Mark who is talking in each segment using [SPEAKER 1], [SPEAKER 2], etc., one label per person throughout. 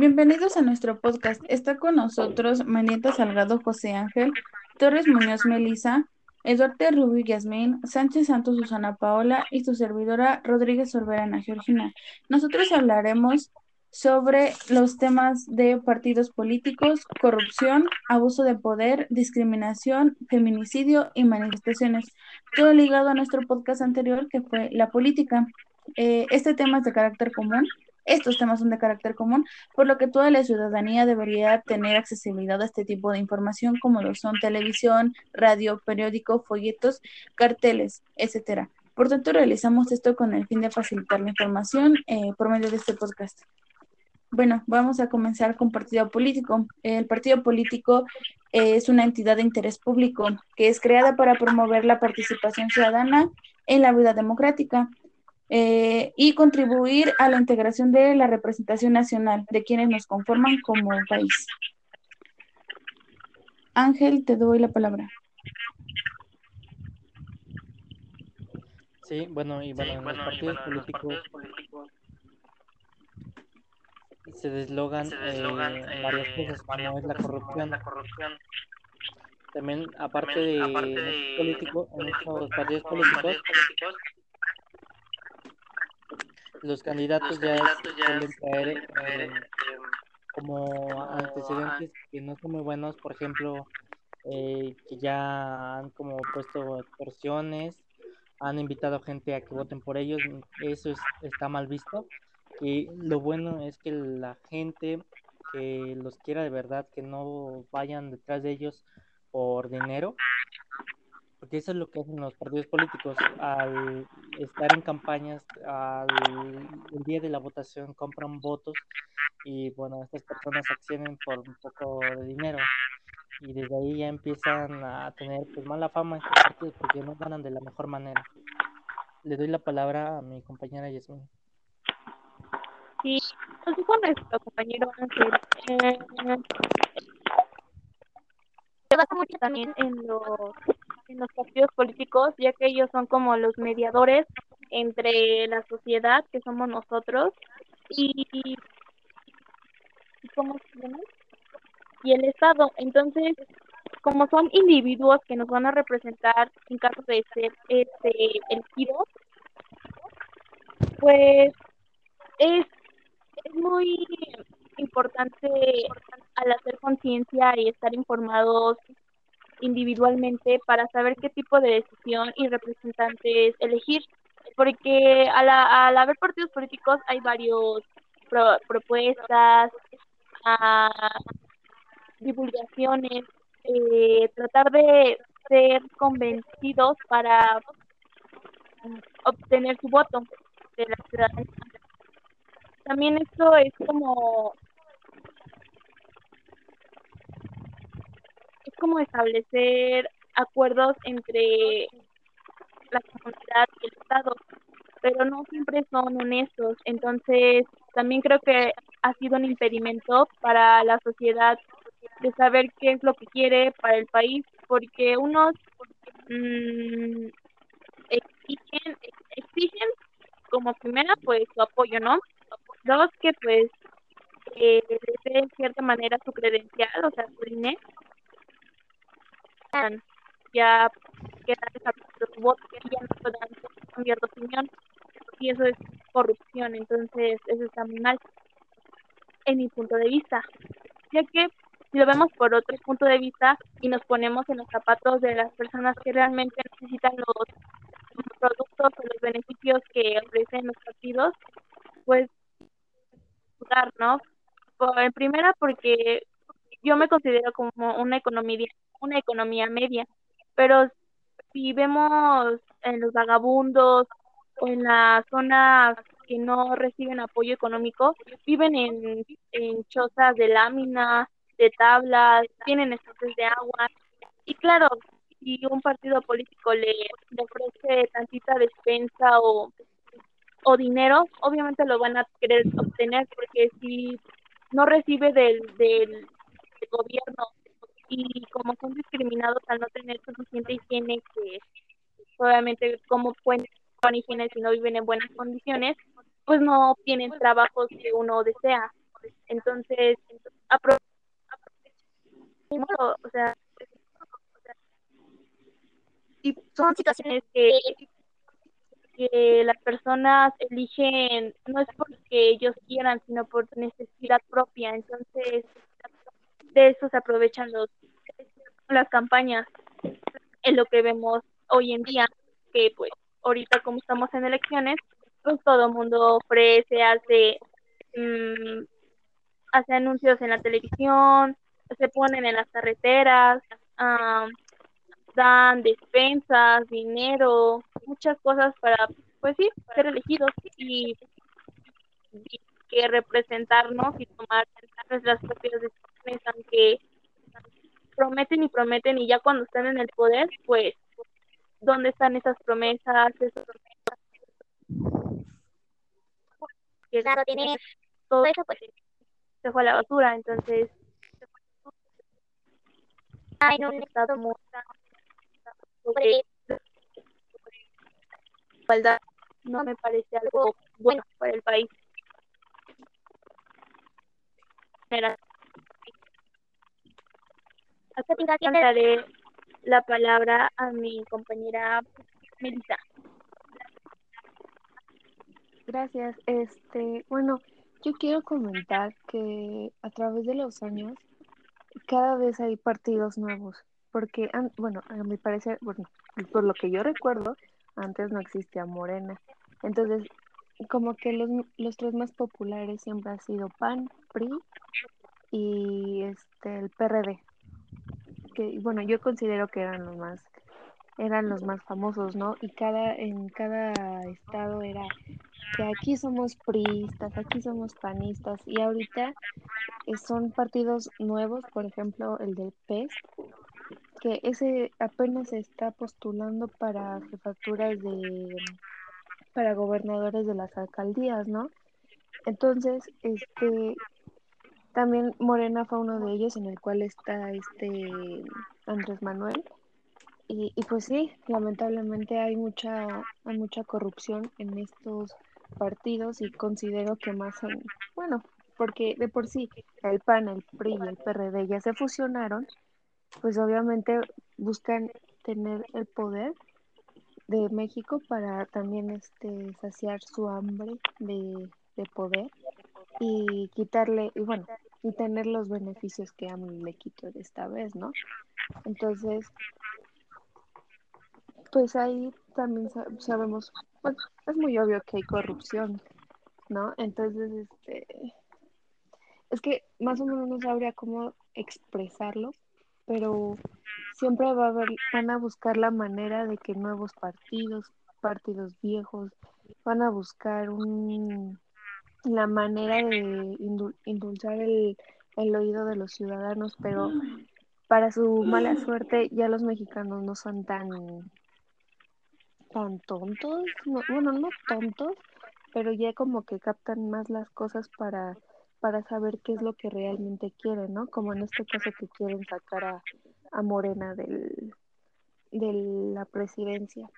[SPEAKER 1] Bienvenidos a nuestro podcast. Está con nosotros Manieta Salgado José Ángel, Torres Muñoz Melisa, Eduardo Rubio Yasmín, Sánchez Santos Susana Paola y su servidora Rodríguez Sorberana Georgina. Nosotros hablaremos sobre los temas de partidos políticos, corrupción, abuso de poder, discriminación, feminicidio y manifestaciones. Todo ligado a nuestro podcast anterior que fue la política. Eh, este tema es de carácter común estos temas son de carácter común, por lo que toda la ciudadanía debería tener accesibilidad a este tipo de información, como lo son televisión, radio, periódico, folletos, carteles, etcétera. Por tanto, realizamos esto con el fin de facilitar la información eh, por medio de este podcast. Bueno, vamos a comenzar con partido político. El partido político es una entidad de interés público que es creada para promover la participación ciudadana en la vida democrática. Eh, y contribuir a la integración de la representación nacional de quienes nos conforman como país. Ángel, te doy la palabra.
[SPEAKER 2] Sí, bueno, y bueno, en los partidos, políticos, se deslogan, eh, varias cosas, como es la corrupción. También, aparte de, político, en estos partidos políticos, los candidatos, ya, suelen traer eh, como antecedentes que no son muy buenos, por ejemplo, eh, que ya han como puesto extorsiones, han invitado gente a que voten por ellos, eso está mal visto. Y lo bueno es que la gente que los quiera de verdad, que no vayan detrás de ellos por dinero, porque eso es lo que hacen los partidos políticos al estar en campañas, al el día de la votación compran votos y bueno, estas personas accionan por un poco de dinero y desde ahí ya empiezan a tener pues mala fama estos partidos porque no ganan de la mejor manera. Le doy la palabra a mi compañera Yasmin.
[SPEAKER 3] Sí, pues con nuestro compañero Ángel. Eh, se basa mucho también en los en los partidos políticos, ya que ellos son como los mediadores entre la sociedad, que somos nosotros, y, ¿cómo y el Estado. Entonces, como son individuos que nos van a representar en caso de ser este elegidos, pues es, es muy importante al hacer conciencia y estar informados individualmente para saber qué tipo de decisión y representantes elegir, porque al, al haber partidos políticos hay varios propuestas, uh, divulgaciones, eh, tratar de ser convencidos para obtener su voto de la ciudadanía. También esto es como como establecer acuerdos entre la comunidad y el Estado, pero no siempre son honestos. Entonces, también creo que ha sido un impedimento para la sociedad de saber qué es lo que quiere para el país, porque unos mmm, exigen, exigen como primera pues su apoyo, ¿no? Dos que pues eh, de cierta manera su credencial, o sea, su dinero ya quedan establecidos su voto y ya no puedan cambiar de opinión. Y eso es corrupción, entonces eso está muy mal en mi punto de vista, ya que si lo vemos por otro punto de vista y nos ponemos en los zapatos de las personas que realmente necesitan los, productos o los beneficios que ofrecen los partidos, pues ¿no? en primera porque yo me considero como una economía una economía media. Pero si vemos en los vagabundos o en las zonas que no reciben apoyo económico, viven en, en chozas de lámina, de tablas, tienen escasez de agua. Y claro, si un partido político le, ofrece tantita despensa o, o dinero, obviamente lo van a querer obtener porque si no recibe del, del gobierno y como son discriminados al no tener suficiente higiene, que obviamente como pueden con higiene si no viven en buenas condiciones, pues no tienen trabajos que uno desea. Entonces, o sea, son situaciones que, que las personas eligen, no es porque ellos quieran, sino por necesidad propia. Entonces, de eso se aprovechan los, las campañas en lo que vemos hoy en día, que pues ahorita como estamos en elecciones, pues todo el mundo ofrece, hace, mm, hace anuncios en la televisión, se ponen en las carreteras, dan despensas, dinero, muchas cosas para, pues sí, ser elegidos y, que representarnos y tomar nuestras propias decisiones, aunque prometen y prometen y ya cuando están en el poder, pues, ¿dónde están esas promesas? Esas
[SPEAKER 4] claro, tiene todo eso, pues.
[SPEAKER 3] se fue a la basura, entonces
[SPEAKER 4] un estado muy sobre
[SPEAKER 3] igualdad no me parece algo bueno. para el país. Daré la palabra a mi compañera Melissa.
[SPEAKER 5] Gracias. Este, bueno, yo quiero comentar que a través de los años cada vez hay partidos nuevos, porque, bueno, a mi parecer, bueno, por lo que yo recuerdo, antes no existía Morena. Entonces, como que los, los tres más populares siempre han sido PAN, PRI y este el PRD. Que bueno, yo considero que eran los más eran los más famosos, ¿no? Y cada en cada estado era que aquí somos priistas, aquí somos panistas y ahorita eh, son partidos nuevos, por ejemplo, el del PES, que ese apenas está postulando para jefaturas de para gobernadores de las alcaldías, ¿no? Entonces, este también Morena fue uno de ellos en el cual está este Andrés Manuel. Y, y pues sí, lamentablemente hay mucha hay mucha corrupción en estos partidos y considero que más en, bueno, porque de por sí el PAN, el PRI y el PRD ya se fusionaron, pues obviamente buscan tener el poder de México para también este saciar su hambre de, de poder y quitarle, y bueno, y tener los beneficios que AMLO le quitó de esta vez, ¿no? Entonces, pues ahí también sabemos, pues es muy obvio que hay corrupción, ¿no? Entonces, este, es que más o menos no sabría cómo expresarlo, pero siempre va a haber, van a buscar la manera de que nuevos partidos, partidos viejos, van a buscar un, la manera de indultar el, el oído de los ciudadanos, pero para su mala suerte ya los mexicanos no son tan tan tontos, bueno, no tontos, pero ya como que captan más las cosas para, para saber qué es lo que realmente quieren, ¿no? Como en este caso que quieren sacar a, a Morena del, de la presidencia.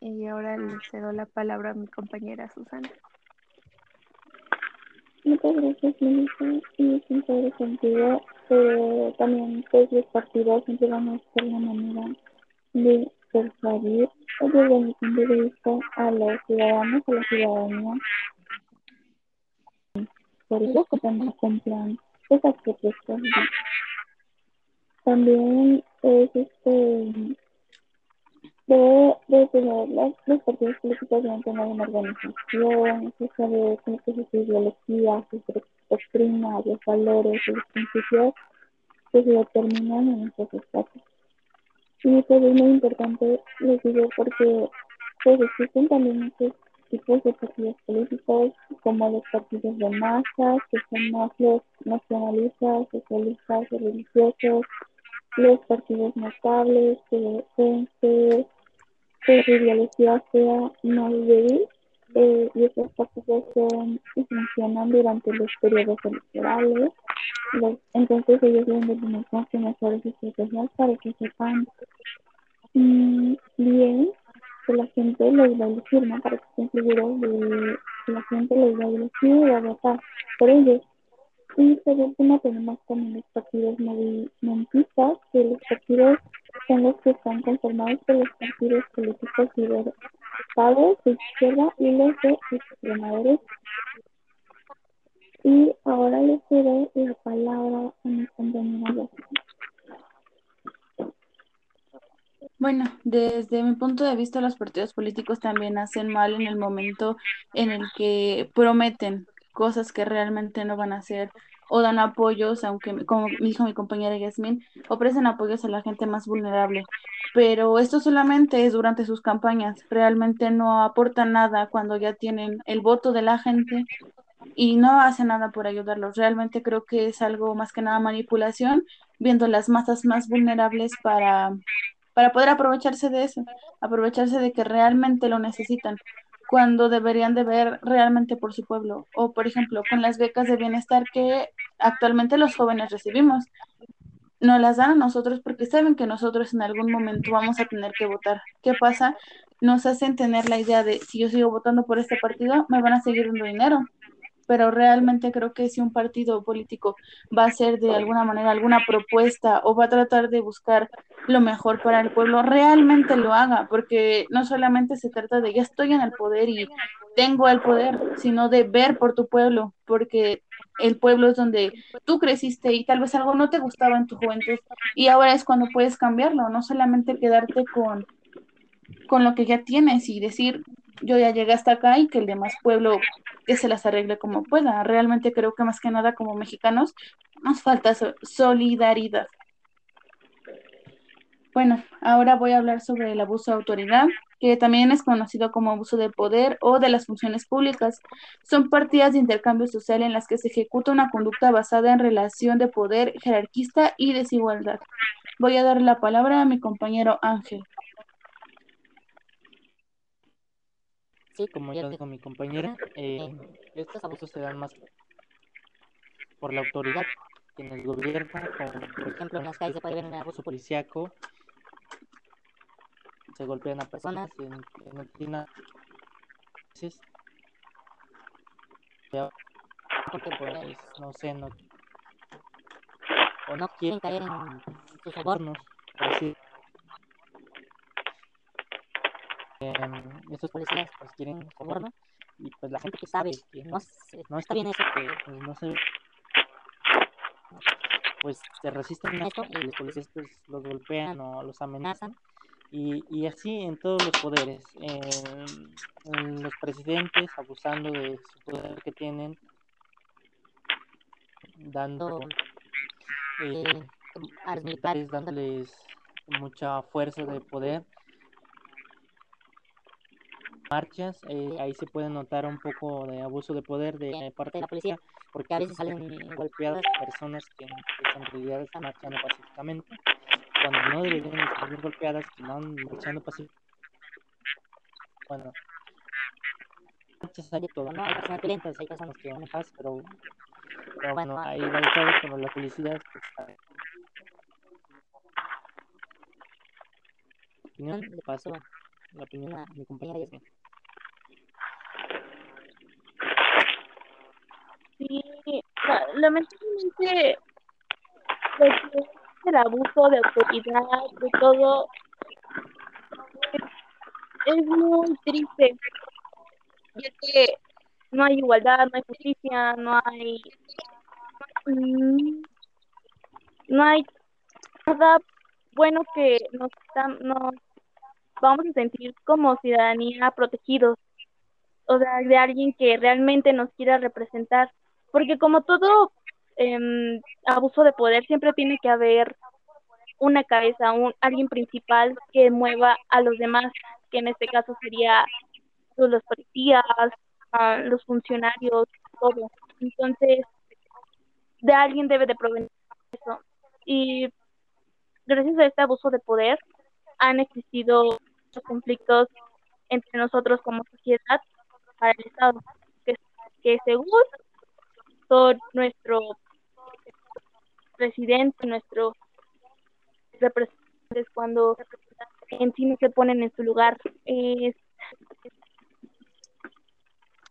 [SPEAKER 5] Y ahora le cedo la palabra a mi compañera Susana.
[SPEAKER 6] Muchas gracias, Melissa. Y sincero contigo, pero también pues los partidos siempre van a una manera de persuadir desde mi punto de vista a los ciudadanos, a la ciudadanía, por eso que también cumplan esas propuestas. También es este debe de tener las, los partidos políticos deben tener una organización, se sabe cómo es su ideología, su doctrina, los valores, los principios que se determinan en estos estados. Y pues es muy importante, les digo, porque pues existen también muchos tipos de partidos políticos, como los partidos de masas, que son más los nacionalistas, socialistas religiosos, los partidos notables, que pueden ser que su ideología sea más débil, eh, y estos partidos son, funcionan durante los periodos electorales, entonces ellos deben de tener mejores estrategias para que sepan mm, bien que la gente los va a elegir. Para que estén seguros de que la gente los va a elegir y a votar por ellos. Y por último tenemos también los partidos movimentistas, que los partidos son los que están conformados por los partidos políticos liberales de izquierda y los de extrema. Y ahora les doy la palabra a mi compañera
[SPEAKER 1] Bueno, desde mi punto de vista, los partidos políticos también hacen mal en el momento en el que prometen cosas que realmente no van a hacer o dan apoyos, aunque como dijo mi compañera Yasmin, ofrecen apoyos a la gente más vulnerable. Pero esto solamente es durante sus campañas, realmente no aporta nada cuando ya tienen el voto de la gente y no hace nada por ayudarlos. Realmente creo que es algo más que nada manipulación, viendo las masas más vulnerables para, para poder aprovecharse de eso, aprovecharse de que realmente lo necesitan cuando deberían de ver realmente por su pueblo. O, por ejemplo, con las becas de bienestar que actualmente los jóvenes recibimos. No las dan a nosotros porque saben que nosotros en algún momento vamos a tener que votar. ¿Qué pasa? Nos hacen tener la idea de si yo sigo votando por este partido, me van a seguir dando dinero pero realmente creo que si un partido político va a hacer de alguna manera alguna propuesta o va a tratar de buscar lo mejor para el pueblo, realmente lo haga, porque no solamente se trata de ya estoy en el poder y tengo el poder, sino de ver por tu pueblo, porque el pueblo es donde tú creciste y tal vez algo no te gustaba en tu juventud y ahora es cuando puedes cambiarlo, no solamente quedarte con con lo que ya tienes y decir, yo ya llegué hasta acá y que el demás pueblo que se las arregle como pueda. Realmente creo que más que nada como mexicanos nos falta solidaridad. Bueno, ahora voy a hablar sobre el abuso de autoridad, que también es conocido como abuso de poder o de las funciones públicas. Son partidas de intercambio social en las que se ejecuta una conducta basada en relación de poder jerarquista y desigualdad. Voy a dar la palabra a mi compañero Ángel.
[SPEAKER 2] Sí, como ya dijo mi compañera, eh, estos abusos se dan más por la autoridad en el gobierno, como por ejemplo en las calles se puede ver un abuso policíaco, se golpean a personas en, en porque pues no sé, no. O no quieren caer en sus sobornos, por decir eh, estos policías pues quieren soborno y pues la gente que sabe que no, no está bien eso, que pues, no se pues se resisten a esto y los policías pues los golpean o los amenazan y, y así en todos los poderes en los presidentes abusando de su poder que tienen dando eh, a los militares dándoles mucha fuerza de poder. Marchas, eh, ahí se puede notar un poco de abuso de poder de parte de la policía, porque a veces salen golpeadas personas que, en realidad están marchando pacíficamente, cuando no deberían salir golpeadas, que van marchando pacíficamente. Bueno, de todo, ¿no? Hay personas violentas, hay personas que van en paz, pero, pero bueno, ahí va todo, pero la policía pues, opinión de paso la opinión a mi compañera Yasmin.
[SPEAKER 3] Sí, lamentablemente el abuso de autoridad, de todo, es, muy triste, ya que no hay igualdad, no hay justicia, no hay no hay nada bueno que nos, nos vamos a sentir como ciudadanía protegidos, o sea, de alguien que realmente nos quiera representar. Porque como todo em, abuso de poder, siempre tiene que haber una cabeza, un, alguien principal que mueva a los demás, que en este caso sería pues, los policías, los funcionarios, todo. Entonces, de alguien debe de provenir eso. Y gracias a este abuso de poder han existido muchos conflictos entre nosotros como sociedad para el Estado, que, que según nuestro presidente, nuestro representantes cuando en sí no se ponen en su lugar. Es,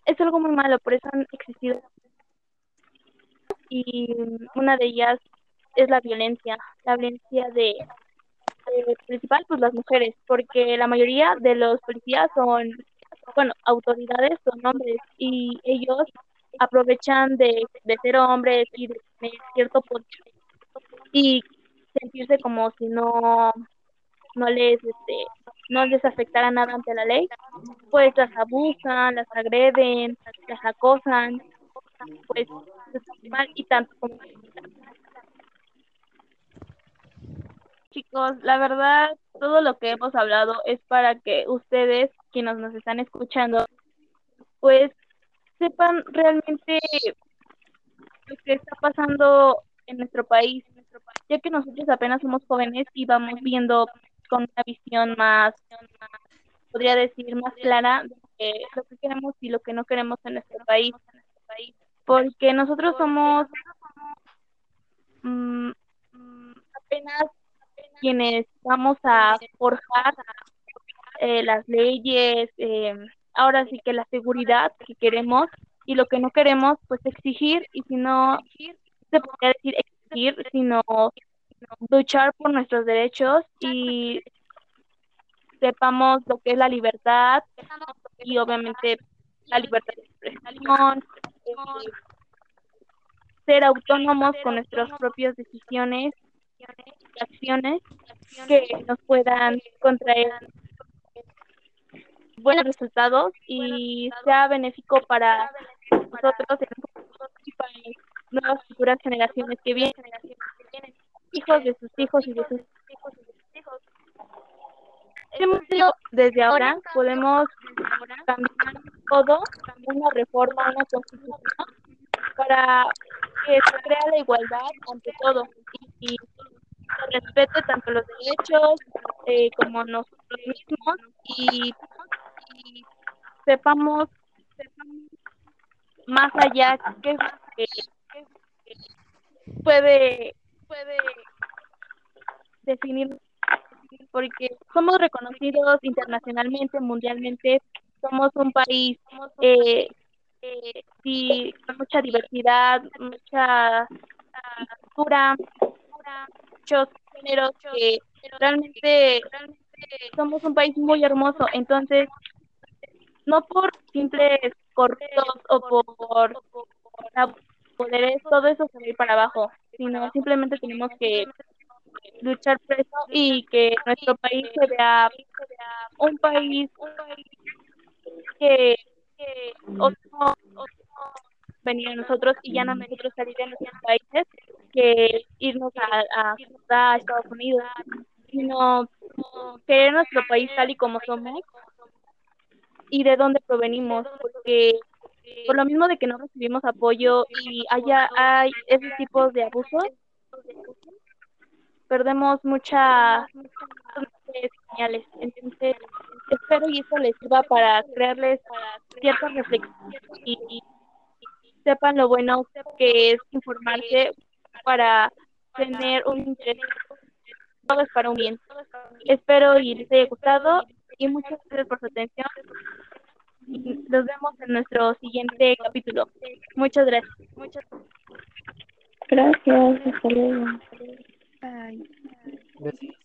[SPEAKER 3] es algo muy malo, por eso han existido y una de ellas es la violencia, la violencia de principal pues las mujeres, porque la mayoría de los policías son, bueno, autoridades son hombres y ellos aprovechan de, de ser hombres y de tener cierto poder y sentirse como si no no les este, no les afectara nada ante la ley, pues las abusan, las agreden, las acosan, pues mal y tanto como chicos, la verdad, todo lo que hemos hablado es para que ustedes, quienes nos están escuchando, pues sepan realmente lo que está pasando en nuestro país, ya que nosotros apenas somos jóvenes y vamos viendo con una visión más, podría decir, más clara de lo que queremos y lo que no queremos en nuestro país. Porque nosotros somos mm, apenas quienes vamos a forjar eh, las leyes, eh, ahora sí que la seguridad que queremos y lo que no queremos, pues exigir y si no, se podría decir exigir, sino luchar por nuestros derechos y sepamos lo que es la libertad y obviamente la libertad de expresión, eh, ser autónomos con nuestras propias decisiones y acciones que nos puedan contraer buenos resultados y sea benéfico para nosotros para nuevas futuras generaciones que vienen, hijos de sus hijos y de sus hijos. Desde ahora podemos cambiar todo, una reforma, una constitución, para que se crea la igualdad ante todo y, se respete tanto los derechos eh, como nosotros mismos y, sepamos, más allá que, puede puede definir porque somos reconocidos internacionalmente, mundialmente, somos un país eh, eh, con mucha diversidad, mucha cultura, muchos géneros que realmente somos un país muy hermoso, entonces no por simples corruptos o por, poderes, todo eso se para abajo, sino simplemente tenemos que luchar por eso y que nuestro país se vea un país que, que otro, venir a nosotros y ya no nosotros salir de nuestros países que irnos a, a, a Estados Unidos, sino querer nuestro país tal y como somos y de dónde provenimos, porque por lo mismo de que no recibimos apoyo y haya hay ese tipo de abusos, perdemos muchas señales. Entonces, espero y eso les sirva para crearles ciertas reflexiones y, sepan lo bueno que es informarse para tener un interés. Todo es para un bien. Espero y les haya gustado y muchas gracias por su atención nos vemos en nuestro siguiente capítulo. Muchas gracias. Muchas
[SPEAKER 6] gracias. Hasta luego. Bye. Gracias.